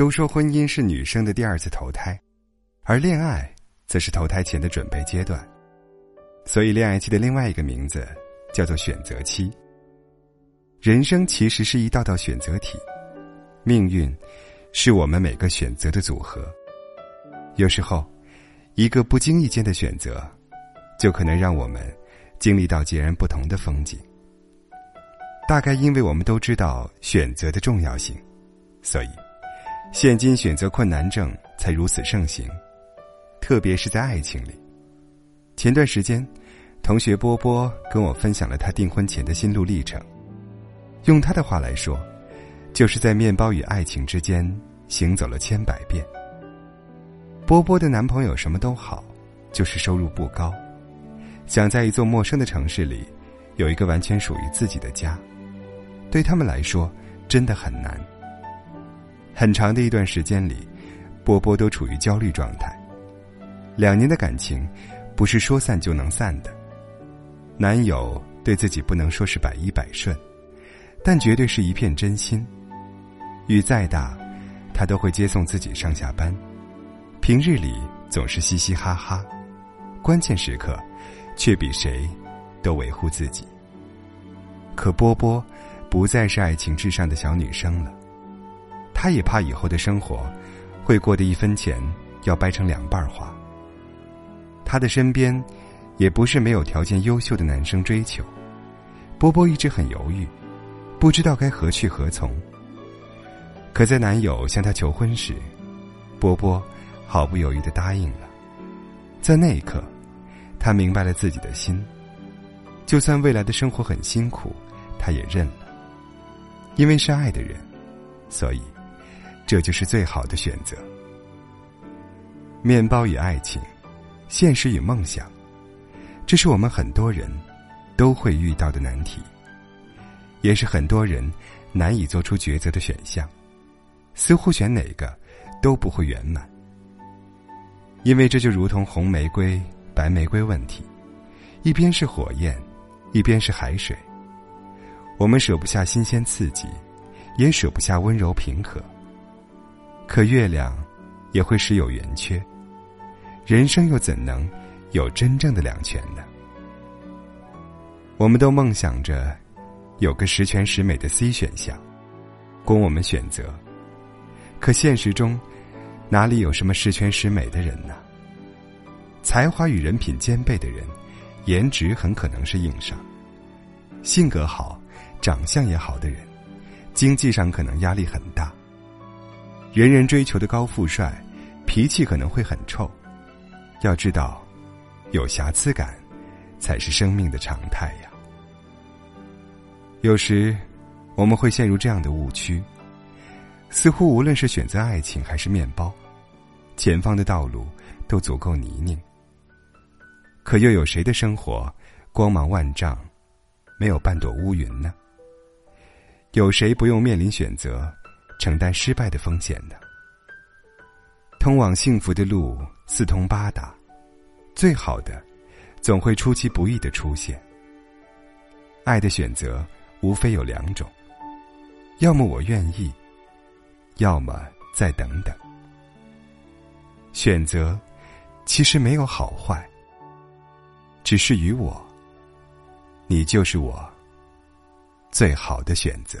都说婚姻是女生的第二次投胎，而恋爱则是投胎前的准备阶段。所以，恋爱期的另外一个名字叫做选择期。人生其实是一道道选择题，命运是我们每个选择的组合。有时候，一个不经意间的选择，就可能让我们经历到截然不同的风景。大概因为我们都知道选择的重要性，所以，现今选择困难症才如此盛行，特别是在爱情里。前段时间，同学波波跟我分享了他订婚前的心路历程。用他的话来说，就是在面包与爱情之间行走了千百遍。波波的男朋友什么都好，就是收入不高，想在一座陌生的城市里有一个完全属于自己的家，对他们来说真的很难。很长的一段时间里，波波都处于焦虑状态。两年的感情，不是说散就能散的。男友对自己不能说是百依百顺，但绝对是一片真心。雨再大，他都会接送自己上下班。平日里总是嘻嘻哈哈，关键时刻，却比谁都维护自己。可波波不再是爱情至上的小女生了，她也怕以后的生活会过得一分钱要掰成两半花。她的身边也不是没有条件优秀的男生追求，波波一直很犹豫，不知道该何去何从。可在男友向她求婚时，波波。毫不犹豫的答应了，在那一刻，他明白了自己的心。就算未来的生活很辛苦，他也认了。因为是爱的人，所以这就是最好的选择。面包与爱情，现实与梦想，这是我们很多人都会遇到的难题，也是很多人难以做出抉择的选项。似乎选哪个都不会圆满。因为这就如同红玫瑰、白玫瑰问题，一边是火焰，一边是海水。我们舍不下新鲜刺激，也舍不下温柔平和。可月亮也会时有圆缺，人生又怎能有真正的两全呢？我们都梦想着有个十全十美的 C 选项，供我们选择。可现实中，哪里有什么十全十美的人呢？才华与人品兼备的人，颜值很可能是硬伤；性格好、长相也好的人，经济上可能压力很大。人人追求的高富帅，脾气可能会很臭。要知道，有瑕疵感，才是生命的常态呀。有时，我们会陷入这样的误区：似乎无论是选择爱情还是面包。前方的道路都足够泥泞，可又有谁的生活光芒万丈，没有半朵乌云呢？有谁不用面临选择，承担失败的风险的？通往幸福的路四通八达，最好的总会出其不意的出现。爱的选择无非有两种：要么我愿意，要么再等等。选择，其实没有好坏，只是与我，你就是我最好的选择。